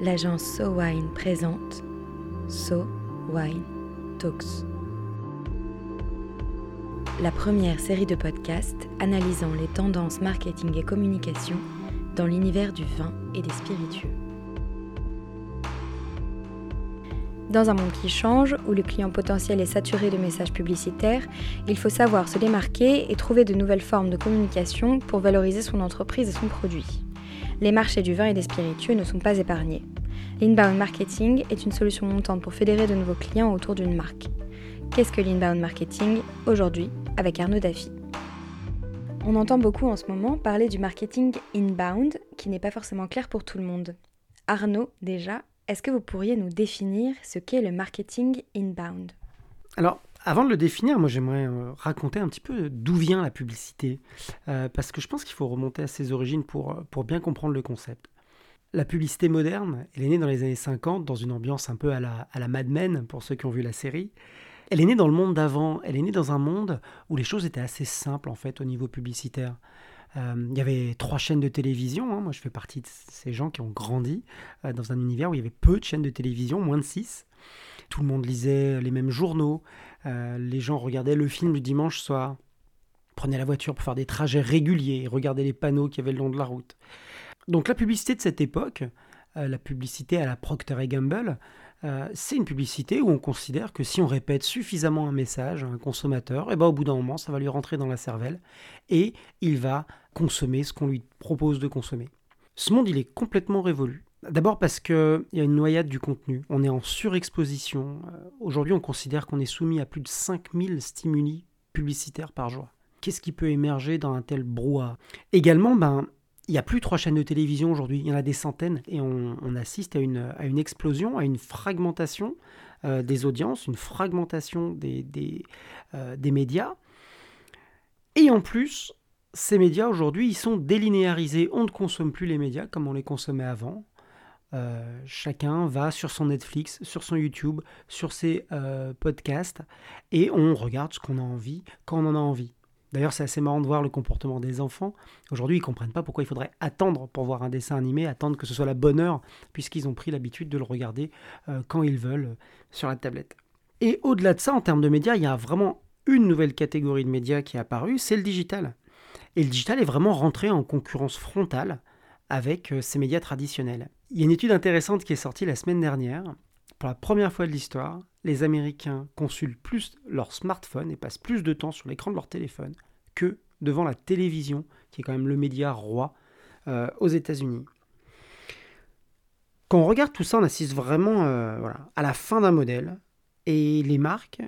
l'agence So Wine présente So Wine Talks. La première série de podcasts analysant les tendances marketing et communication dans l'univers du vin et des spiritueux. Dans un monde qui change, où le client potentiel est saturé de messages publicitaires, il faut savoir se démarquer et trouver de nouvelles formes de communication pour valoriser son entreprise et son produit. Les marchés du vin et des spiritueux ne sont pas épargnés. L'inbound marketing est une solution montante pour fédérer de nouveaux clients autour d'une marque. Qu'est-ce que l'inbound marketing Aujourd'hui, avec Arnaud Daffy? On entend beaucoup en ce moment parler du marketing inbound, qui n'est pas forcément clair pour tout le monde. Arnaud, déjà, est-ce que vous pourriez nous définir ce qu'est le marketing inbound? Alors, avant de le définir, moi j'aimerais euh, raconter un petit peu d'où vient la publicité, euh, parce que je pense qu'il faut remonter à ses origines pour, euh, pour bien comprendre le concept. La publicité moderne, elle est née dans les années 50 dans une ambiance un peu à la, à la Mad Men, pour ceux qui ont vu la série. Elle est née dans le monde d'avant, elle est née dans un monde où les choses étaient assez simples en fait au niveau publicitaire. Il y avait trois chaînes de télévision. Hein. Moi, je fais partie de ces gens qui ont grandi dans un univers où il y avait peu de chaînes de télévision, moins de six. Tout le monde lisait les mêmes journaux. Euh, les gens regardaient le film du dimanche soir, prenaient la voiture pour faire des trajets réguliers regardaient les panneaux qui avaient le long de la route. Donc la publicité de cette époque, la publicité à la Procter Gamble, euh, c'est une publicité où on considère que si on répète suffisamment un message à un consommateur, et eh ben au bout d'un moment, ça va lui rentrer dans la cervelle et il va consommer ce qu'on lui propose de consommer. Ce monde, il est complètement révolu. D'abord parce qu'il y a une noyade du contenu. On est en surexposition. Euh, aujourd'hui, on considère qu'on est soumis à plus de 5000 stimuli publicitaires par jour. Qu'est-ce qui peut émerger dans un tel brouhaha? Également, ben, il n'y a plus trois chaînes de télévision aujourd'hui, il y en a des centaines et on, assiste à une, à une, explosion, à une fragmentation euh, des audiences, une fragmentation des, des, euh, des, médias. Et en plus, ces médias aujourd'hui, ils sont délinéarisés. On ne consomme plus les médias comme on les consommait avant. Euh, chacun va sur son Netflix, sur son YouTube, sur ses podcasts et on regarde ce qu'on a envie quand on en a envie. D'ailleurs, c'est assez marrant de voir le comportement des enfants. Aujourd'hui, ils ne comprennent pas pourquoi il faudrait attendre pour voir un dessin animé, attendre que ce soit la bonne heure, puisqu'ils ont pris l'habitude de le regarder euh, quand ils veulent euh, sur la tablette. Et au-delà de ça, en termes de médias, il y a vraiment une nouvelle catégorie de médias qui est apparue, c'est le digital. Et le digital est vraiment rentré en concurrence frontale avec euh, ces médias traditionnels. Il y a une étude intéressante qui est sortie la semaine dernière. Pour la première fois de l'histoire, les Américains consultent plus leur smartphone et passent plus de temps sur l'écran de leur téléphone que devant la télévision, qui est quand même le média roi euh, aux États-Unis. Quand on regarde tout ça, on assiste vraiment euh, à la fin d'un modèle, et les marques,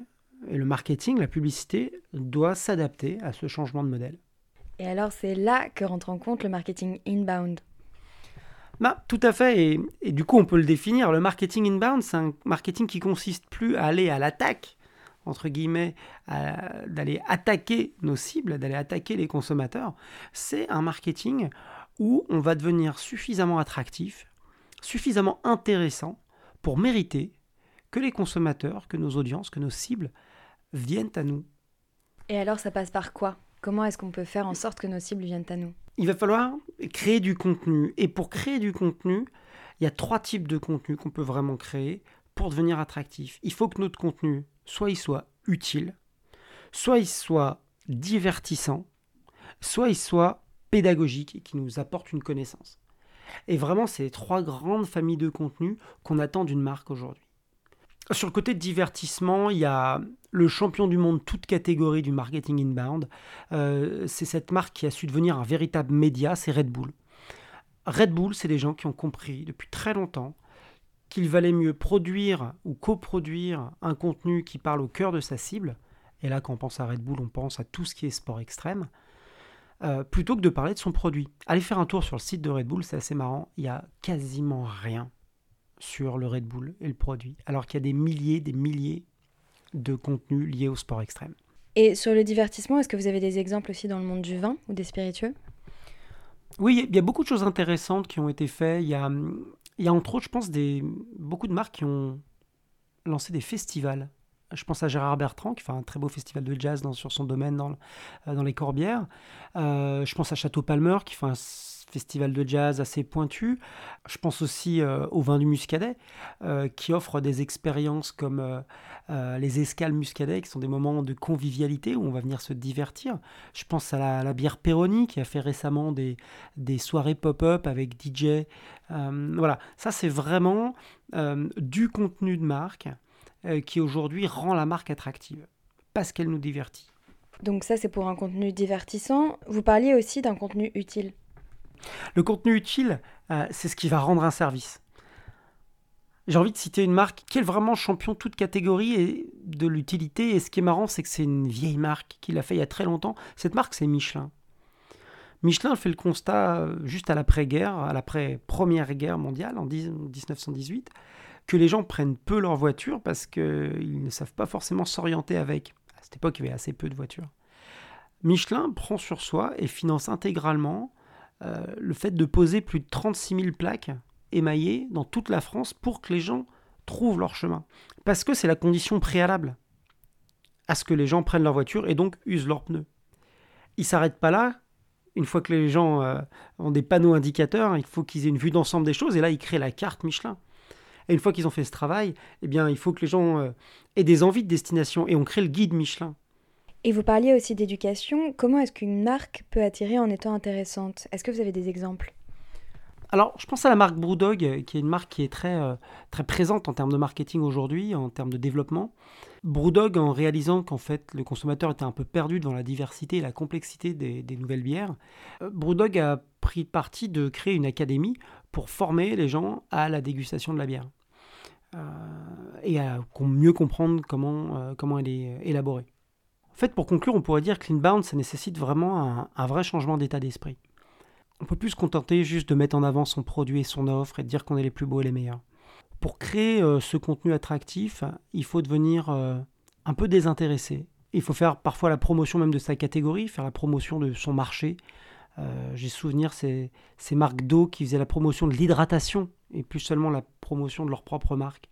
et le marketing, la publicité, doit s'adapter à ce changement de modèle. Et alors c'est là que rentre en compte le marketing inbound bah, tout à fait, et, et, du coup on peut le définir. Le marketing inbound, c'est un marketing qui consiste plus à aller à l'attaque, entre guillemets, d'aller attaquer nos cibles, d'aller attaquer les consommateurs. C'est un marketing où on va devenir suffisamment attractif, suffisamment intéressant pour mériter que les consommateurs, que nos audiences, que nos cibles viennent à nous. Et alors ça passe par quoi? Comment est-ce qu'on peut faire en sorte que nos cibles viennent à nous? Il va falloir créer du contenu. Et pour créer du contenu, il y a trois types de contenu qu'on peut vraiment créer pour devenir attractif. Il faut que notre contenu, soit il soit utile, soit il soit divertissant, soit il soit pédagogique et qui nous apporte une connaissance. Et vraiment, c'est les trois grandes familles de contenus qu'on attend d'une marque aujourd'hui. Sur le côté divertissement, il y a le champion du monde, toute catégorie du marketing inbound. Euh, c'est cette marque qui a su devenir un véritable média, c'est Red Bull. Red Bull, c'est des gens qui ont compris depuis très longtemps qu'il valait mieux produire ou coproduire un contenu qui parle au cœur de sa cible. Et là, quand on pense à Red Bull, on pense à tout ce qui est sport extrême. Euh, plutôt que de parler de son produit. Allez faire un tour sur le site de Red Bull, c'est assez marrant. Il y a quasiment rien sur le Red Bull et le produit, alors qu'il y a des milliers, des milliers de contenus liés au sport extrême. Et sur le divertissement, est-ce que vous avez des exemples aussi dans le monde du vin ou des spiritueux? Oui, il y a beaucoup de choses intéressantes qui ont été faites. Il y a, il y a entre autres, je pense, des, beaucoup de marques qui ont lancé des festivals. Je pense à Gérard Bertrand, qui fait un très beau festival de jazz dans, sur son domaine dans, euh, dans les Corbières. Euh, je pense à Château Palmer, qui fait un festival de jazz assez pointu. Je pense aussi euh, au vin du Muscadet, euh, qui offre des expériences comme euh, les escales Muscadet, qui sont des moments de convivialité où on va venir se divertir. Je pense à la, bière Peroni, qui a fait récemment des, des soirées pop-up avec DJ. voilà, ça c'est vraiment du contenu de marque qui aujourd'hui rend la marque attractive, parce qu'elle nous divertit. Donc ça c'est pour un contenu divertissant. Vous parliez aussi d'un contenu utile. Le contenu utile, euh, c'est ce qui va rendre un service. J'ai envie de citer une marque qui est vraiment champion toute catégorie et de l'utilité. Et ce qui est marrant, c'est que c'est une vieille marque qui l'a fait il y a très longtemps. Cette marque, c'est Michelin. Michelin fait le constat euh, juste à l'après-guerre, à l'après-première guerre mondiale, en 1918, que les gens prennent peu leur voiture parce qu'ils ne savent pas forcément s'orienter avec. À cette époque, il y avait assez peu de voitures. Michelin prend sur soi et finance intégralement euh, le fait de poser plus de 36 000 plaques émaillées dans toute la France pour que les gens trouvent leur chemin. Parce que c'est la condition préalable à ce que les gens prennent leur voiture et donc usent leurs pneus. Ils s'arrêtent pas là. Une fois que les gens euh, ont des panneaux indicateurs, il faut qu'ils aient une vue d'ensemble des choses et là ils créent la carte Michelin. Et une fois qu'ils ont fait ce travail, eh bien il faut que les gens euh, aient des envies de destination et on crée le guide Michelin. Et vous parliez aussi d'éducation. Comment est-ce qu'une marque peut attirer en étant intéressante? Est-ce que vous avez des exemples? Alors, je pense à la marque Brewdog, qui est une marque qui est très, euh, très présente en termes de marketing aujourd'hui, en termes de développement. Brewdog, en réalisant qu'en fait le consommateur était un peu perdu dans la diversité et la complexité des, nouvelles bières, euh, Brewdog a pris parti de créer une académie pour former les gens à la dégustation de la bière euh, et à mieux comprendre comment, comment elle est élaborée. En fait, pour conclure, on pourrait dire que l'inbound, ça nécessite vraiment un, vrai changement d'état d'esprit. On peut plus se contenter juste de mettre en avant son produit et son offre et de dire qu'on est les plus beaux et les meilleurs. Pour créer euh, ce contenu attractif, il faut devenir euh, un peu désintéressé. Il faut faire parfois la promotion même de sa catégorie, faire la promotion de son marché. Euh, j'ai souvenir ces, ces marques d'eau qui faisaient la promotion de l'hydratation et plus seulement la promotion de leur propre marque.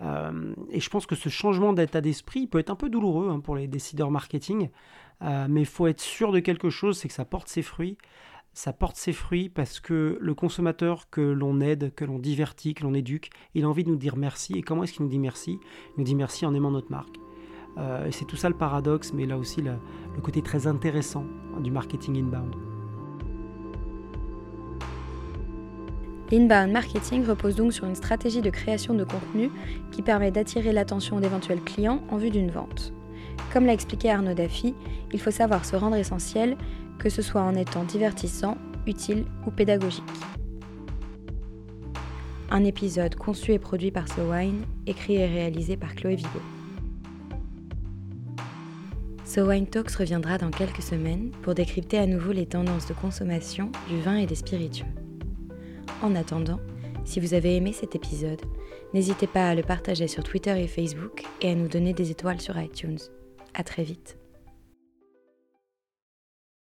Euh, et je pense que ce changement d'état d'esprit peut être un peu douloureux hein, pour les décideurs marketing, euh, mais il faut être sûr de quelque chose, c'est que ça porte ses fruits. Ça porte ses fruits parce que le consommateur que l'on aide, que l'on divertit, que l'on éduque, il a envie de nous dire merci. Et comment est-ce qu'il nous dit merci? Il nous dit merci en aimant notre marque. Euh, et c'est tout ça le paradoxe, mais là aussi le côté très intéressant du marketing inbound. L'inbound marketing repose donc sur une stratégie de création de contenu qui permet d'attirer l'attention d'éventuels clients en vue d'une vente. Comme l'a expliqué Arnaud Daffy, il faut savoir se rendre essentiel, que ce soit en étant divertissant, utile ou pédagogique. Un épisode conçu et produit par So Wine, écrit et réalisé par Chloé Vigo. So Wine Talks reviendra dans quelques semaines pour décrypter à nouveau les tendances de consommation du vin et des spiritueux. En attendant, si vous avez aimé cet épisode, n'hésitez pas à le partager sur Twitter et Facebook et à nous donner des étoiles sur iTunes. À très vite.